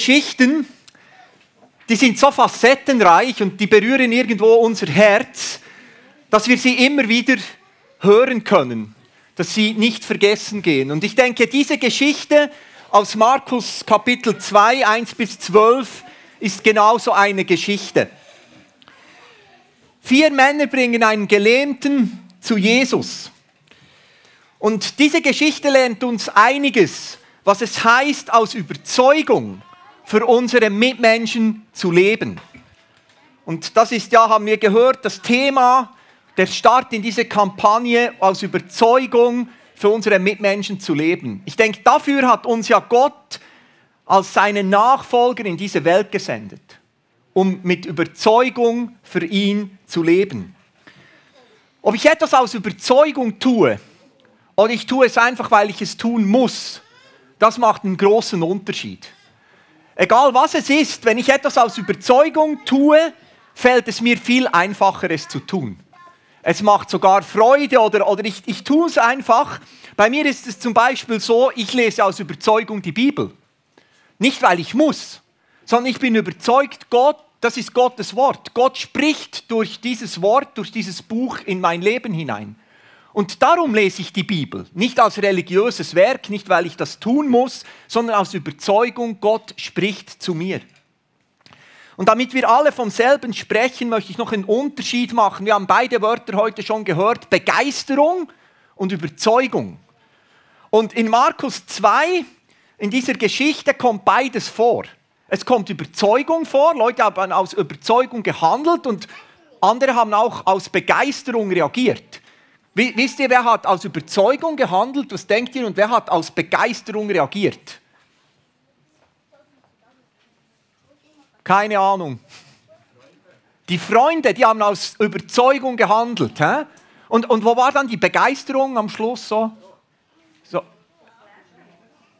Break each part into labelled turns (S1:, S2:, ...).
S1: Geschichten, die sind so facettenreich und die berühren irgendwo unser Herz, dass wir sie immer wieder hören können, dass sie nicht vergessen gehen. Und ich denke, diese Geschichte aus Markus Kapitel 2, 1 bis 12 ist genauso eine Geschichte. Vier Männer bringen einen Gelähmten zu Jesus. Und diese Geschichte lernt uns einiges, was es heißt, aus Überzeugung für unsere Mitmenschen zu leben. Und das ist ja, haben wir gehört, das Thema, der Start in diese Kampagne, aus Überzeugung für unsere Mitmenschen zu leben. Ich denke, dafür hat uns ja Gott als seine Nachfolger in diese Welt gesendet, um mit Überzeugung für ihn zu leben. Ob ich etwas aus Überzeugung tue oder ich tue es einfach, weil ich es tun muss, das macht einen großen Unterschied. Egal was es ist, wenn ich etwas aus Überzeugung tue, fällt es mir viel einfacher, es zu tun. Es macht sogar Freude oder, oder ich, ich tue es einfach. Bei mir ist es zum Beispiel so, ich lese aus Überzeugung die Bibel. Nicht, weil ich muss, sondern ich bin überzeugt, Gott, das ist Gottes Wort. Gott spricht durch dieses Wort, durch dieses Buch in mein Leben hinein. Und darum lese ich die Bibel. Nicht als religiöses Werk, nicht weil ich das tun muss, sondern aus Überzeugung, Gott spricht zu mir. Und damit wir alle vom selben sprechen, möchte ich noch einen Unterschied machen. Wir haben beide Wörter heute schon gehört, Begeisterung und Überzeugung. Und in Markus 2, in dieser Geschichte, kommt beides vor. Es kommt Überzeugung vor, Leute haben aus Überzeugung gehandelt und andere haben auch aus Begeisterung reagiert. Wisst ihr, wer hat aus Überzeugung gehandelt? Was denkt ihr? Und wer hat aus Begeisterung reagiert? Keine Ahnung. Die Freunde, die haben aus Überzeugung gehandelt. Hä? Und, und wo war dann die Begeisterung am Schluss so? so.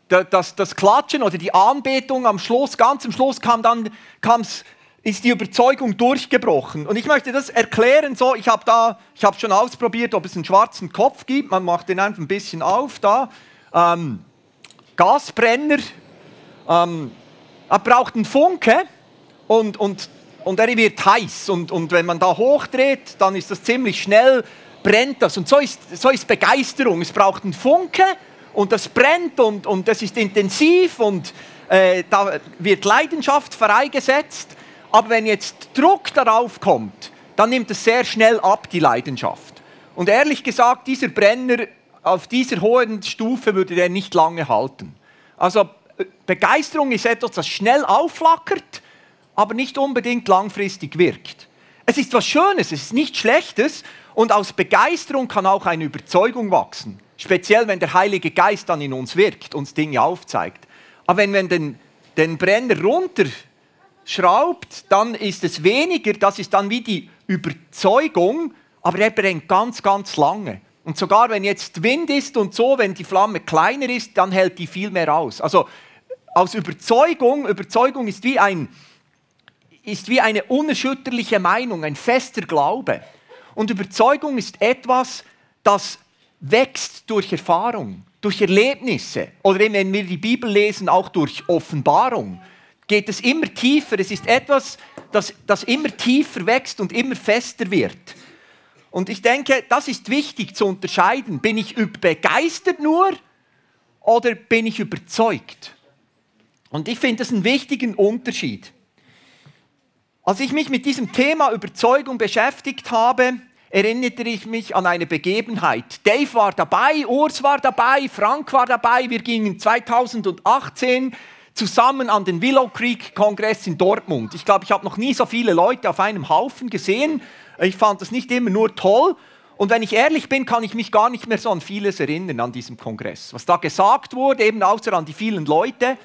S1: Das, das Klatschen oder die Anbetung am Schluss, ganz am Schluss kam dann kam's ist die Überzeugung durchgebrochen. Und ich möchte das erklären so, ich habe da, ich habe schon ausprobiert, ob es einen schwarzen Kopf gibt. Man macht den einfach ein bisschen auf da. Ähm, Gasbrenner. Ähm, er braucht einen Funke und, und, und er wird heiß. Und, und wenn man da hochdreht, dann ist das ziemlich schnell, brennt das. Und so ist, so ist Begeisterung. Es braucht einen Funke und das brennt und, und das ist intensiv und äh, da wird Leidenschaft freigesetzt. Aber wenn jetzt Druck darauf kommt, dann nimmt es sehr schnell ab, die Leidenschaft. Und ehrlich gesagt, dieser Brenner auf dieser hohen Stufe würde der nicht lange halten. Also äh, Begeisterung ist etwas, das schnell aufflackert, aber nicht unbedingt langfristig wirkt. Es ist was Schönes, es ist nichts Schlechtes und aus Begeisterung kann auch eine Überzeugung wachsen. Speziell, wenn der Heilige Geist dann in uns wirkt, uns Dinge aufzeigt. Aber wenn man den, den Brenner runter schraubt, dann ist es weniger, das ist dann wie die Überzeugung, aber er brennt ganz, ganz lange. Und sogar wenn jetzt Wind ist und so, wenn die Flamme kleiner ist, dann hält die viel mehr aus. Also aus Überzeugung, Überzeugung ist wie, ein, ist wie eine unerschütterliche Meinung, ein fester Glaube. Und Überzeugung ist etwas, das wächst durch Erfahrung, durch Erlebnisse oder wenn wir die Bibel lesen, auch durch Offenbarung geht es immer tiefer. Es ist etwas, das, das immer tiefer wächst und immer fester wird. Und ich denke, das ist wichtig zu unterscheiden. Bin ich begeistert nur oder bin ich überzeugt? Und ich finde das einen wichtigen Unterschied. Als ich mich mit diesem Thema Überzeugung beschäftigt habe, erinnerte ich mich an eine Begebenheit. Dave war dabei, Urs war dabei, Frank war dabei. Wir gingen 2018 zusammen an den Willow Creek Kongress in Dortmund. Ich glaube, ich habe noch nie so viele Leute auf einem Haufen gesehen. Ich fand das nicht immer nur toll. Und wenn ich ehrlich bin, kann ich mich gar nicht mehr so an vieles erinnern an diesem Kongress. Was da gesagt wurde, eben außer an die vielen Leute.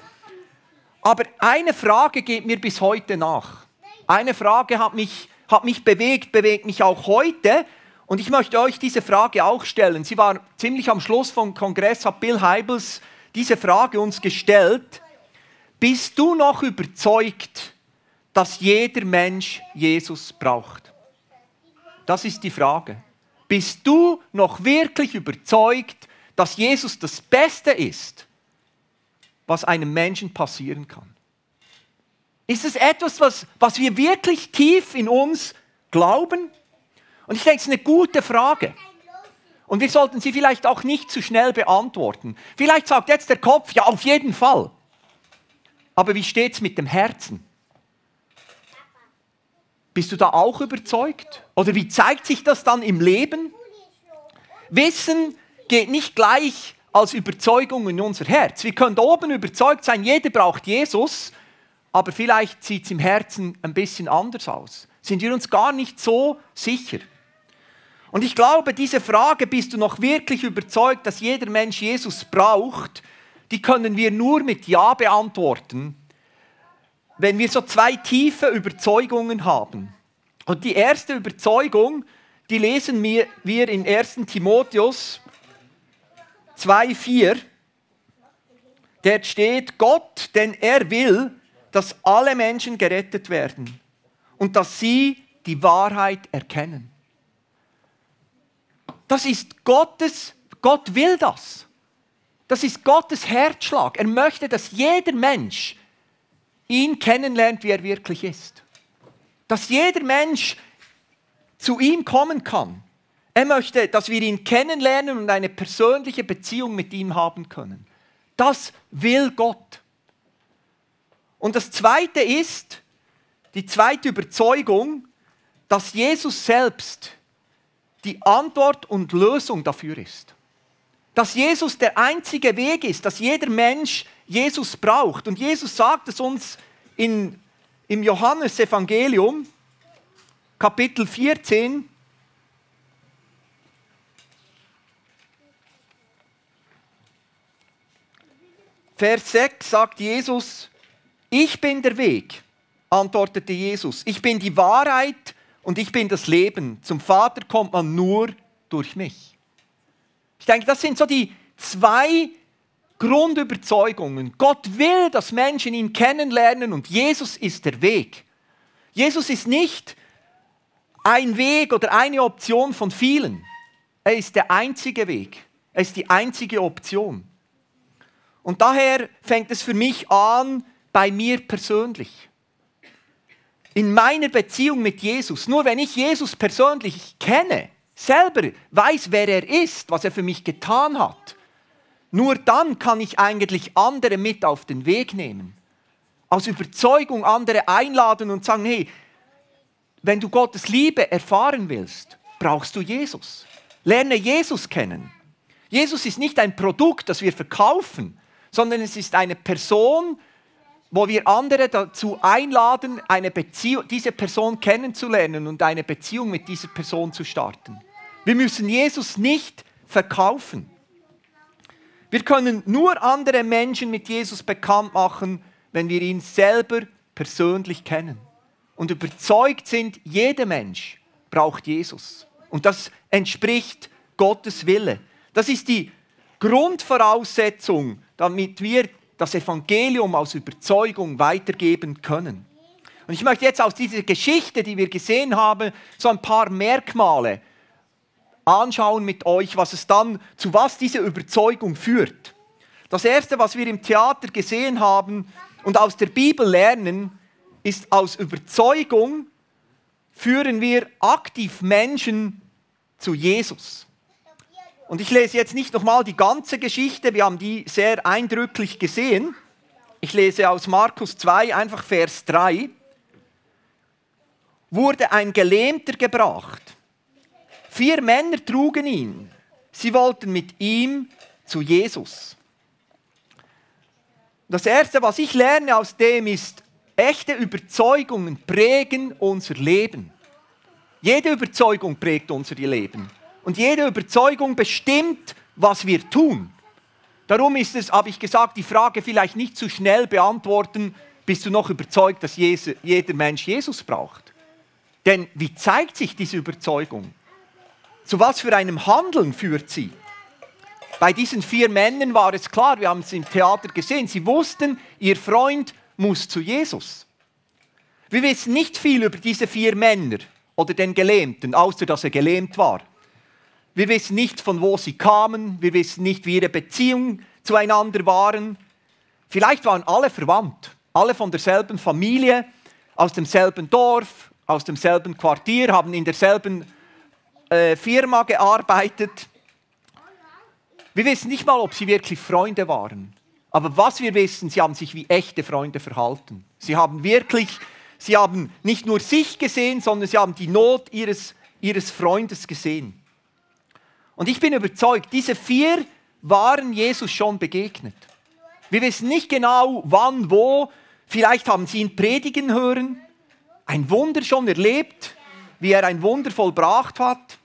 S1: Aber eine Frage geht mir bis heute nach. Eine Frage hat mich, hat mich bewegt, bewegt mich auch heute. Und ich möchte euch diese Frage auch stellen. Sie war ziemlich am Schluss vom Kongress, hat Bill Heibels diese Frage uns gestellt. Bist du noch überzeugt, dass jeder Mensch Jesus braucht? Das ist die Frage. Bist du noch wirklich überzeugt, dass Jesus das Beste ist, was einem Menschen passieren kann? Ist es etwas, was, was wir wirklich tief in uns glauben? Und ich denke, es ist eine gute Frage. Und wir sollten sie vielleicht auch nicht zu schnell beantworten. Vielleicht sagt jetzt der Kopf, ja, auf jeden Fall. Aber wie steht es mit dem Herzen? Bist du da auch überzeugt? Oder wie zeigt sich das dann im Leben? Wissen geht nicht gleich als Überzeugung in unser Herz. Wir können oben überzeugt sein, jeder braucht Jesus, aber vielleicht sieht es im Herzen ein bisschen anders aus. Sind wir uns gar nicht so sicher? Und ich glaube, diese Frage, bist du noch wirklich überzeugt, dass jeder Mensch Jesus braucht, die können wir nur mit Ja beantworten, wenn wir so zwei tiefe Überzeugungen haben. Und die erste Überzeugung, die lesen wir, in 1 Timotheus 2,4. Der steht, Gott, denn er will, dass alle Menschen gerettet werden und dass sie die Wahrheit erkennen. Das ist Gottes, Gott will das. Das ist Gottes Herzschlag. Er möchte, dass jeder Mensch ihn kennenlernt, wie er wirklich ist. Dass jeder Mensch zu ihm kommen kann. Er möchte, dass wir ihn kennenlernen und eine persönliche Beziehung mit ihm haben können. Das will Gott. Und das Zweite ist, die zweite Überzeugung, dass Jesus selbst die Antwort und Lösung dafür ist. Dass Jesus der einzige Weg ist, dass jeder Mensch Jesus braucht. Und Jesus sagt es uns in, im Johannesevangelium, Kapitel 14, Vers 6 sagt Jesus, ich bin der Weg, antwortete Jesus, ich bin die Wahrheit und ich bin das Leben. Zum Vater kommt man nur durch mich. Ich denke, das sind so die zwei Grundüberzeugungen. Gott will, dass Menschen ihn kennenlernen und Jesus ist der Weg. Jesus ist nicht ein Weg oder eine Option von vielen. Er ist der einzige Weg. Er ist die einzige Option. Und daher fängt es für mich an bei mir persönlich in meiner Beziehung mit Jesus, nur wenn ich Jesus persönlich kenne, selber weiß, wer er ist, was er für mich getan hat, nur dann kann ich eigentlich andere mit auf den Weg nehmen. Aus Überzeugung andere einladen und sagen, hey, wenn du Gottes Liebe erfahren willst, brauchst du Jesus. Lerne Jesus kennen. Jesus ist nicht ein Produkt, das wir verkaufen, sondern es ist eine Person, wo wir andere dazu einladen, eine Beziehung, diese Person kennenzulernen und eine Beziehung mit dieser Person zu starten. Wir müssen Jesus nicht verkaufen. Wir können nur andere Menschen mit Jesus bekannt machen, wenn wir ihn selber persönlich kennen und überzeugt sind, jeder Mensch braucht Jesus. Und das entspricht Gottes Wille. Das ist die Grundvoraussetzung, damit wir das Evangelium aus Überzeugung weitergeben können. Und ich möchte jetzt aus dieser Geschichte, die wir gesehen haben, so ein paar Merkmale anschauen mit euch, was es dann, zu was diese Überzeugung führt. Das erste, was wir im Theater gesehen haben und aus der Bibel lernen, ist aus Überzeugung führen wir aktiv Menschen zu Jesus. Und ich lese jetzt nicht nochmal die ganze Geschichte, wir haben die sehr eindrücklich gesehen. Ich lese aus Markus 2 einfach Vers 3. Wurde ein Gelähmter gebracht. Vier Männer trugen ihn. Sie wollten mit ihm zu Jesus. Das Erste, was ich lerne aus dem, ist, echte Überzeugungen prägen unser Leben. Jede Überzeugung prägt unser Leben. Und jede Überzeugung bestimmt, was wir tun. Darum ist es, habe ich gesagt, die Frage vielleicht nicht zu schnell beantworten, bist du noch überzeugt, dass jeder Mensch Jesus braucht? Denn wie zeigt sich diese Überzeugung? Zu was für einem Handeln führt sie? Bei diesen vier Männern war es klar, wir haben es im Theater gesehen, sie wussten, ihr Freund muss zu Jesus. Wir wissen nicht viel über diese vier Männer oder den Gelähmten, außer dass er gelähmt war. Wir wissen nicht, von wo sie kamen. Wir wissen nicht, wie ihre Beziehungen zueinander waren. Vielleicht waren alle verwandt. alle von derselben Familie, aus demselben Dorf, aus demselben Quartier, haben in derselben äh, Firma gearbeitet. Wir wissen nicht mal, ob sie wirklich Freunde waren. Aber was wir wissen, sie haben sich wie echte Freunde verhalten. Sie haben wirklich, sie haben nicht nur sich gesehen, sondern sie haben die Not ihres, ihres Freundes gesehen. Und ich bin überzeugt, diese vier waren Jesus schon begegnet. Wir wissen nicht genau, wann, wo. Vielleicht haben sie ihn predigen hören, ein Wunder schon erlebt, wie er ein Wunder vollbracht hat.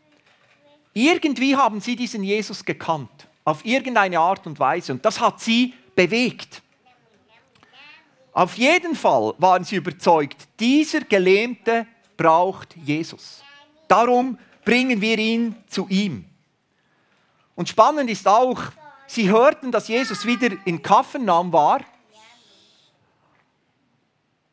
S1: Irgendwie haben sie diesen Jesus gekannt, auf irgendeine Art und Weise. Und das hat sie bewegt. Auf jeden Fall waren sie überzeugt, dieser Gelähmte braucht Jesus. Darum bringen wir ihn zu ihm. Und spannend ist auch, sie hörten, dass Jesus wieder in Kaffernam war,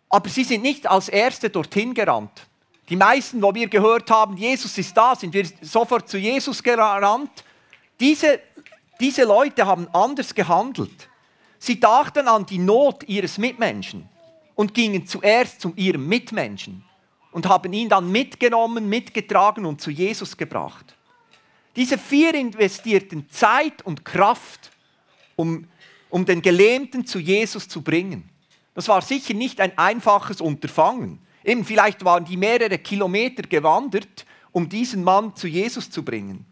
S1: aber sie sind nicht als Erste dorthin gerannt. Die meisten, wo wir gehört haben, Jesus ist da, sind wir sofort zu Jesus gerannt. Diese, diese Leute haben anders gehandelt. Sie dachten an die Not ihres Mitmenschen und gingen zuerst zu ihrem Mitmenschen und haben ihn dann mitgenommen, mitgetragen und zu Jesus gebracht. Diese vier investierten Zeit und Kraft, um, um den Gelähmten zu Jesus zu bringen. Das war sicher nicht ein einfaches Unterfangen. Eben vielleicht waren die mehrere Kilometer gewandert, um diesen Mann zu Jesus zu bringen.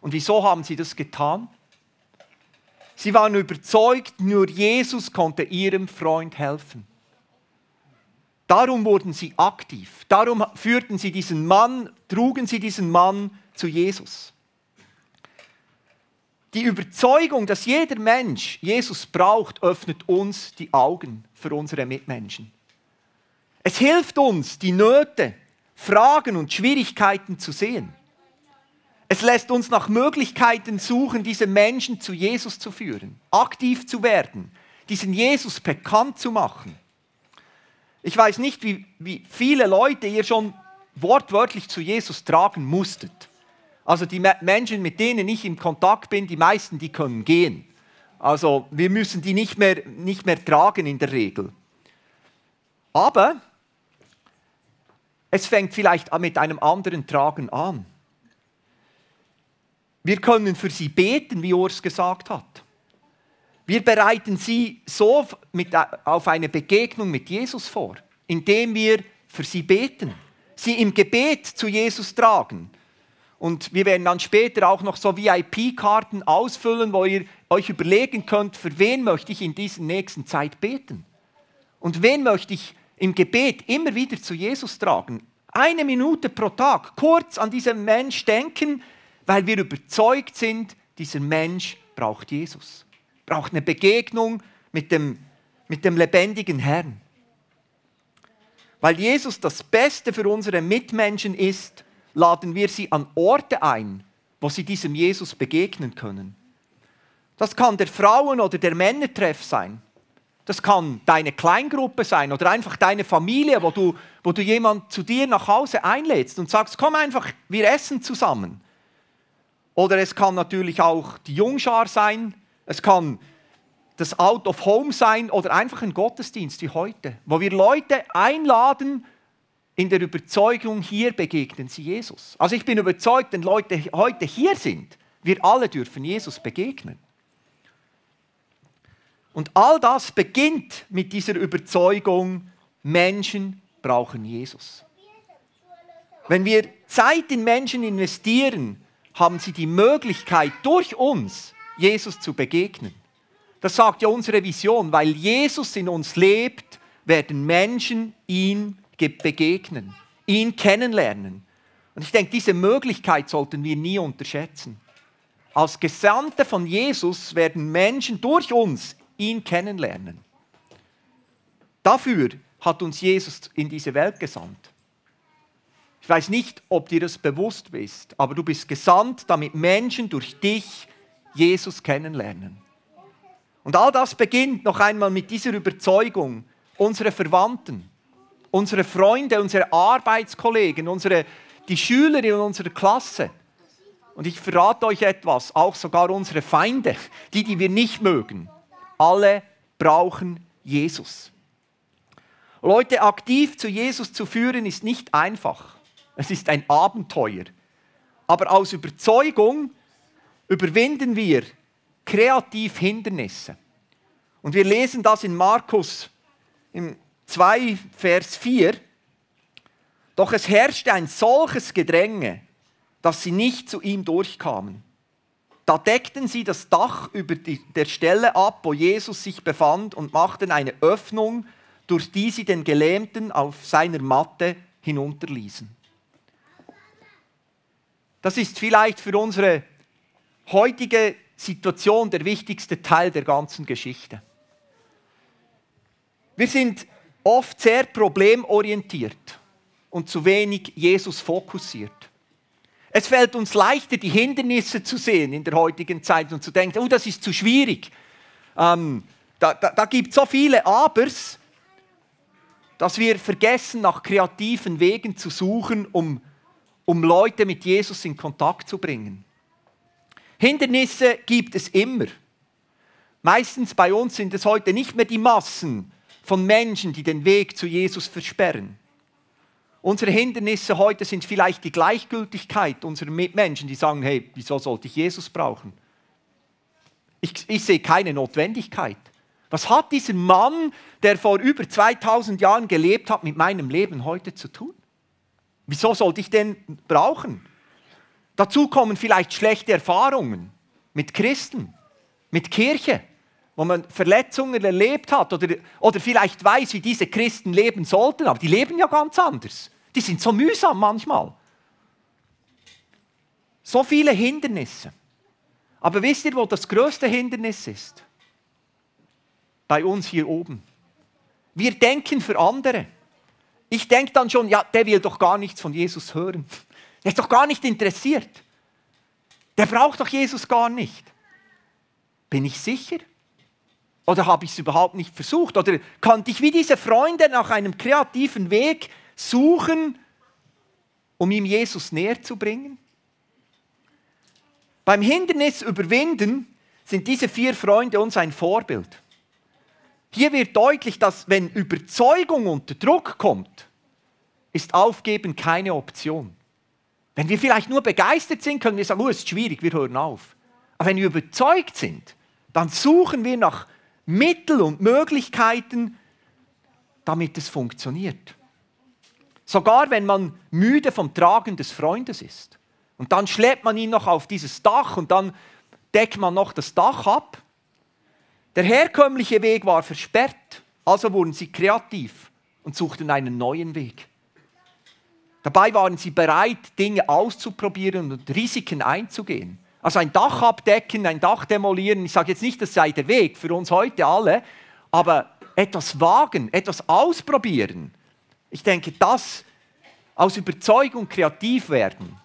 S1: Und wieso haben sie das getan? Sie waren überzeugt, nur Jesus konnte ihrem Freund helfen. Darum wurden sie aktiv. Darum führten sie diesen Mann, trugen sie diesen Mann zu Jesus. Die Überzeugung, dass jeder Mensch Jesus braucht, öffnet uns die Augen für unsere Mitmenschen. Es hilft uns, die Nöte, Fragen und Schwierigkeiten zu sehen. Es lässt uns nach Möglichkeiten suchen, diese Menschen zu Jesus zu führen, aktiv zu werden, diesen Jesus bekannt zu machen. Ich weiß nicht, wie, wie viele Leute ihr schon wortwörtlich zu Jesus tragen musstet. Also die Menschen, mit denen ich im Kontakt bin, die meisten, die können gehen. Also wir müssen die nicht mehr, nicht mehr tragen in der Regel. Aber es fängt vielleicht mit einem anderen Tragen an. Wir können für sie beten, wie Urs gesagt hat. Wir bereiten sie so mit, auf eine Begegnung mit Jesus vor, indem wir für sie beten, sie im Gebet zu Jesus tragen. Und wir werden dann später auch noch so VIP-Karten ausfüllen, wo ihr euch überlegen könnt, für wen möchte ich in dieser nächsten Zeit beten. Und wen möchte ich im Gebet immer wieder zu Jesus tragen. Eine Minute pro Tag kurz an diesen Mensch denken, weil wir überzeugt sind, dieser Mensch braucht Jesus, braucht eine Begegnung mit dem, mit dem lebendigen Herrn. Weil Jesus das Beste für unsere Mitmenschen ist, laden wir sie an Orte ein, wo sie diesem Jesus begegnen können. Das kann der Frauen- oder der Männertreff sein. Das kann deine Kleingruppe sein oder einfach deine Familie, wo du, wo du jemand zu dir nach Hause einlädst und sagst, komm einfach, wir essen zusammen. Oder es kann natürlich auch die Jungschar sein, es kann das Out of Home sein oder einfach ein Gottesdienst wie heute, wo wir Leute einladen, in der Überzeugung, hier begegnen sie Jesus. Also ich bin überzeugt, wenn Leute heute hier sind, wir alle dürfen Jesus begegnen. Und all das beginnt mit dieser Überzeugung, Menschen brauchen Jesus. Wenn wir Zeit in Menschen investieren, haben sie die Möglichkeit, durch uns Jesus zu begegnen. Das sagt ja unsere Vision, weil Jesus in uns lebt, werden Menschen ihn begegnen, ihn kennenlernen. Und ich denke, diese Möglichkeit sollten wir nie unterschätzen. Als Gesandte von Jesus werden Menschen durch uns ihn kennenlernen. Dafür hat uns Jesus in diese Welt gesandt. Ich weiß nicht, ob dir das bewusst bist, aber du bist gesandt, damit Menschen durch dich Jesus kennenlernen. Und all das beginnt noch einmal mit dieser Überzeugung, unsere Verwandten, unsere Freunde, unsere Arbeitskollegen, unsere, die Schüler in unserer Klasse. Und ich verrate euch etwas, auch sogar unsere Feinde, die, die wir nicht mögen, alle brauchen Jesus. Leute aktiv zu Jesus zu führen, ist nicht einfach. Es ist ein Abenteuer. Aber aus Überzeugung überwinden wir kreativ Hindernisse. Und wir lesen das in Markus im 2, Vers 4. Doch es herrschte ein solches Gedränge, dass sie nicht zu ihm durchkamen. Da deckten sie das Dach über die, der Stelle ab, wo Jesus sich befand, und machten eine Öffnung, durch die sie den Gelähmten auf seiner Matte hinunterließen. Das ist vielleicht für unsere heutige Situation der wichtigste Teil der ganzen Geschichte. Wir sind oft sehr problemorientiert und zu wenig Jesus fokussiert. Es fällt uns leichter, die Hindernisse zu sehen in der heutigen Zeit und zu denken, oh, das ist zu schwierig. Ähm, da da, da gibt es so viele Abers, dass wir vergessen, nach kreativen Wegen zu suchen, um, um Leute mit Jesus in Kontakt zu bringen. Hindernisse gibt es immer. Meistens bei uns sind es heute nicht mehr die Massen von Menschen, die den Weg zu Jesus versperren. Unsere Hindernisse heute sind vielleicht die Gleichgültigkeit unserer Mitmenschen, die sagen, hey, wieso sollte ich Jesus brauchen? Ich, ich sehe keine Notwendigkeit. Was hat dieser Mann, der vor über 2000 Jahren gelebt hat, mit meinem Leben heute zu tun? Wieso sollte ich den brauchen? Dazu kommen vielleicht schlechte Erfahrungen mit Christen, mit Kirche, wo man Verletzungen erlebt hat oder, oder vielleicht weiß, wie diese Christen leben sollten, aber die leben ja ganz anders. Die sind so mühsam manchmal. So viele Hindernisse. Aber wisst ihr, wo das größte Hindernis ist? Bei uns hier oben. Wir denken für andere. Ich denke dann schon, ja, der will doch gar nichts von Jesus hören. Der ist doch gar nicht interessiert. Der braucht doch Jesus gar nicht. Bin ich sicher? Oder habe ich es überhaupt nicht versucht? Oder konnte ich wie diese Freunde nach einem kreativen Weg suchen, um ihm Jesus näher zu bringen? Beim Hindernis überwinden sind diese vier Freunde uns ein Vorbild. Hier wird deutlich, dass wenn Überzeugung unter Druck kommt, ist Aufgeben keine Option. Wenn wir vielleicht nur begeistert sind, können wir sagen, oh, es ist schwierig, wir hören auf. Aber wenn wir überzeugt sind, dann suchen wir nach Mittel und Möglichkeiten, damit es funktioniert. Sogar wenn man müde vom Tragen des Freundes ist. Und dann schleppt man ihn noch auf dieses Dach und dann deckt man noch das Dach ab. Der herkömmliche Weg war versperrt, also wurden sie kreativ und suchten einen neuen Weg. Dabei waren sie bereit, Dinge auszuprobieren und Risiken einzugehen. Also ein Dach abdecken, ein Dach demolieren, ich sage jetzt nicht, das sei der Weg für uns heute alle, aber etwas wagen, etwas ausprobieren. Ich denke, das aus Überzeugung kreativ werden,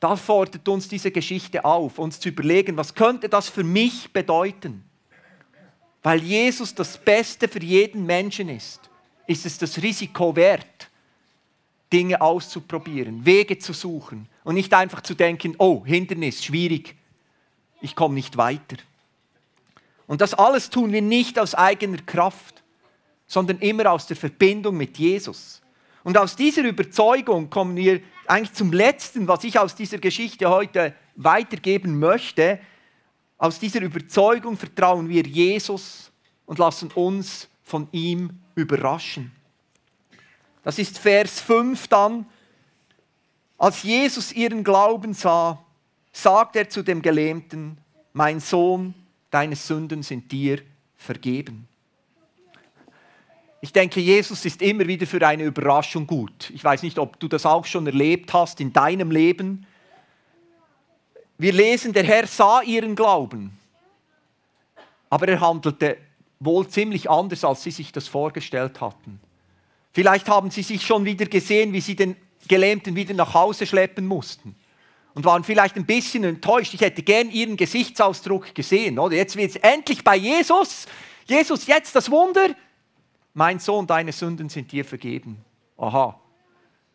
S1: da fordert uns diese Geschichte auf, uns zu überlegen, was könnte das für mich bedeuten? Weil Jesus das Beste für jeden Menschen ist, ist es das Risiko wert, Dinge auszuprobieren, Wege zu suchen und nicht einfach zu denken, oh, Hindernis, schwierig, ich komme nicht weiter. Und das alles tun wir nicht aus eigener Kraft, sondern immer aus der Verbindung mit Jesus. Und aus dieser Überzeugung kommen wir eigentlich zum Letzten, was ich aus dieser Geschichte heute weitergeben möchte. Aus dieser Überzeugung vertrauen wir Jesus und lassen uns von ihm überraschen. Das ist Vers 5 dann. Als Jesus ihren Glauben sah, sagt er zu dem Gelähmten, mein Sohn, deine Sünden sind dir vergeben. Ich denke, Jesus ist immer wieder für eine Überraschung gut. Ich weiß nicht, ob du das auch schon erlebt hast in deinem Leben. Wir lesen, der Herr sah ihren Glauben, aber er handelte wohl ziemlich anders, als sie sich das vorgestellt hatten. Vielleicht haben sie sich schon wieder gesehen, wie sie den Gelähmten wieder nach Hause schleppen mussten und waren vielleicht ein bisschen enttäuscht. Ich hätte gern ihren Gesichtsausdruck gesehen. Oder jetzt wird es endlich bei Jesus. Jesus, jetzt das Wunder. Mein Sohn, deine Sünden sind dir vergeben. Aha.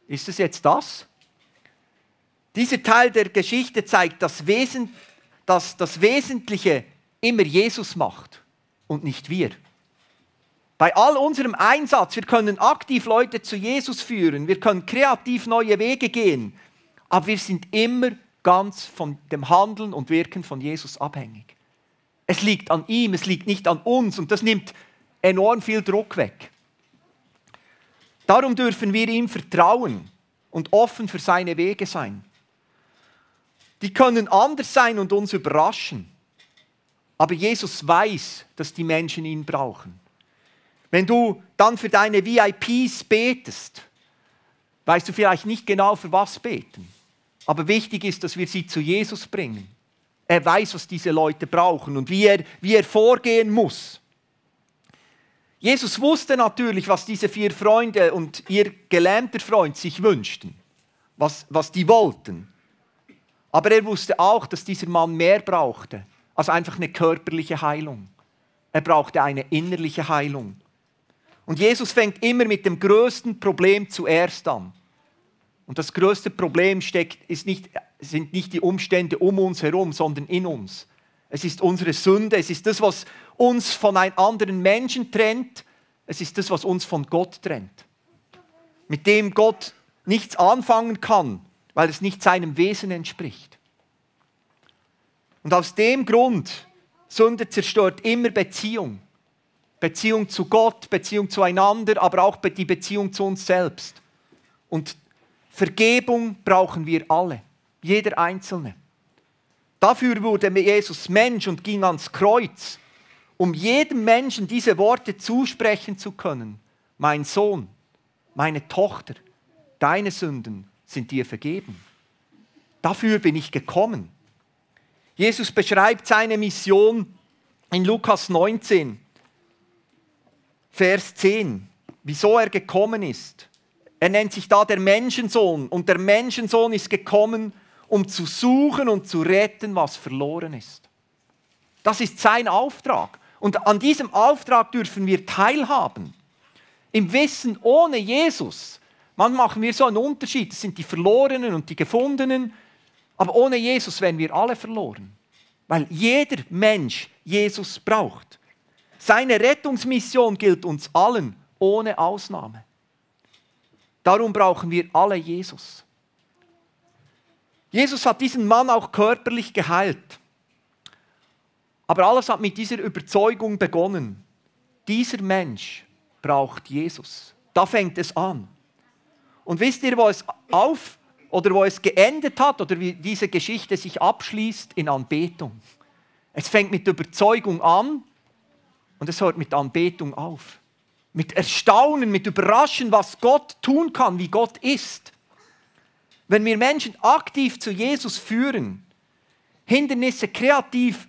S1: Ist es jetzt das? Dieser Teil der Geschichte zeigt, dass, Wesen, dass das Wesentliche immer Jesus macht und nicht wir. Bei all unserem Einsatz, wir können aktiv Leute zu Jesus führen, wir können kreativ neue Wege gehen, aber wir sind immer ganz von dem Handeln und Wirken von Jesus abhängig. Es liegt an ihm, es liegt nicht an uns und das nimmt enorm viel Druck weg. Darum dürfen wir ihm vertrauen und offen für seine Wege sein. Die können anders sein und uns überraschen. Aber Jesus weiß, dass die Menschen ihn brauchen. Wenn du dann für deine VIPs betest, weißt du vielleicht nicht genau, für was beten. Aber wichtig ist, dass wir sie zu Jesus bringen. Er weiß, was diese Leute brauchen und wie er, wie er vorgehen muss. Jesus wusste natürlich, was diese vier Freunde und ihr gelähmter Freund sich wünschten, was, was die wollten. Aber er wusste auch, dass dieser Mann mehr brauchte als einfach eine körperliche Heilung. Er brauchte eine innerliche Heilung. Und Jesus fängt immer mit dem größten Problem zuerst an. Und das größte Problem steckt, ist nicht, sind nicht die Umstände um uns herum, sondern in uns. Es ist unsere Sünde, es ist das, was uns von einem anderen Menschen trennt, es ist das, was uns von Gott trennt. Mit dem Gott nichts anfangen kann, weil es nicht seinem Wesen entspricht. Und aus dem Grund, Sünde zerstört immer Beziehung. Beziehung zu Gott, Beziehung zueinander, aber auch die Beziehung zu uns selbst. Und Vergebung brauchen wir alle, jeder Einzelne. Dafür wurde Jesus Mensch und ging ans Kreuz, um jedem Menschen diese Worte zusprechen zu können. Mein Sohn, meine Tochter, deine Sünden sind dir vergeben. Dafür bin ich gekommen. Jesus beschreibt seine Mission in Lukas 19, Vers 10, wieso er gekommen ist. Er nennt sich da der Menschensohn und der Menschensohn ist gekommen, um zu suchen und zu retten, was verloren ist. Das ist sein Auftrag. Und an diesem Auftrag dürfen wir teilhaben. Im Wissen ohne Jesus. Manchmal machen wir so einen Unterschied. Das sind die Verlorenen und die Gefundenen. Aber ohne Jesus wären wir alle verloren. Weil jeder Mensch Jesus braucht. Seine Rettungsmission gilt uns allen, ohne Ausnahme. Darum brauchen wir alle Jesus. Jesus hat diesen Mann auch körperlich geheilt. Aber alles hat mit dieser Überzeugung begonnen. Dieser Mensch braucht Jesus. Da fängt es an. Und wisst ihr, wo es auf oder wo es geendet hat oder wie diese Geschichte sich abschließt? In Anbetung. Es fängt mit Überzeugung an und es hört mit Anbetung auf mit Erstaunen, mit Überraschen, was Gott tun kann, wie Gott ist. Wenn wir Menschen aktiv zu Jesus führen, Hindernisse kreativ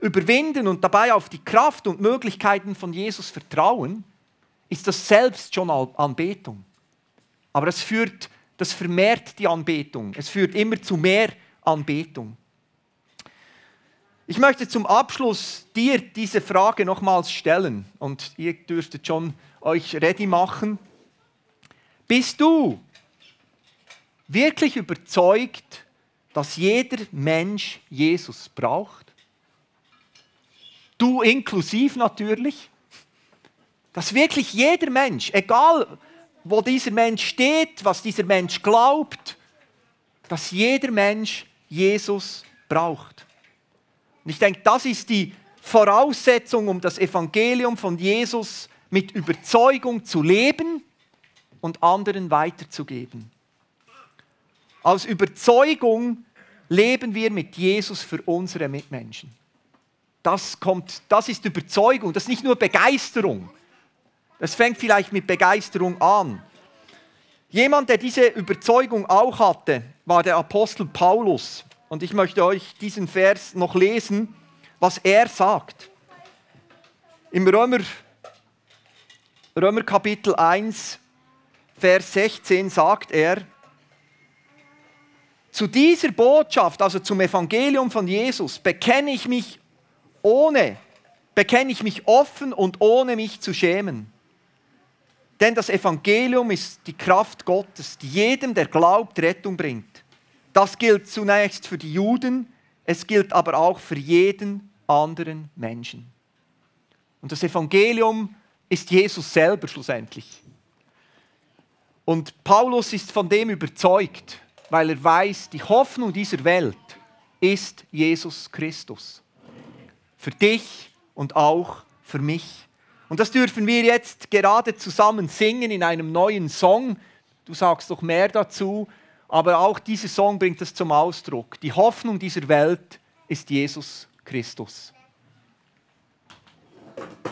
S1: überwinden und dabei auf die Kraft und Möglichkeiten von Jesus vertrauen, ist das selbst schon Anbetung. Aber es führt, das vermehrt die Anbetung. Es führt immer zu mehr Anbetung. Ich möchte zum Abschluss dir diese Frage nochmals stellen und ihr dürftet schon euch ready machen. Bist du wirklich überzeugt, dass jeder Mensch Jesus braucht? Du inklusiv natürlich. Dass wirklich jeder Mensch, egal wo dieser Mensch steht, was dieser Mensch glaubt, dass jeder Mensch Jesus braucht. Und ich denke, das ist die Voraussetzung, um das Evangelium von Jesus mit Überzeugung zu leben und anderen weiterzugeben. Aus Überzeugung leben wir mit Jesus für unsere Mitmenschen. Das, kommt, das ist Überzeugung, das ist nicht nur Begeisterung. Das fängt vielleicht mit Begeisterung an. Jemand, der diese Überzeugung auch hatte, war der Apostel Paulus. Und ich möchte euch diesen Vers noch lesen, was er sagt. Im Römer, Römer Kapitel 1, Vers 16 sagt er, zu dieser Botschaft, also zum Evangelium von Jesus, bekenne ich mich ohne, bekenne ich mich offen und ohne mich zu schämen. Denn das Evangelium ist die Kraft Gottes, die jedem, der glaubt, Rettung bringt. Das gilt zunächst für die Juden, es gilt aber auch für jeden anderen Menschen. Und das Evangelium ist Jesus selber schlussendlich. Und Paulus ist von dem überzeugt, weil er weiß, die Hoffnung dieser Welt ist Jesus Christus. Für dich und auch für mich. Und das dürfen wir jetzt gerade zusammen singen in einem neuen Song. Du sagst doch mehr dazu, aber auch dieser Song bringt es zum Ausdruck. Die Hoffnung dieser Welt ist Jesus Christus.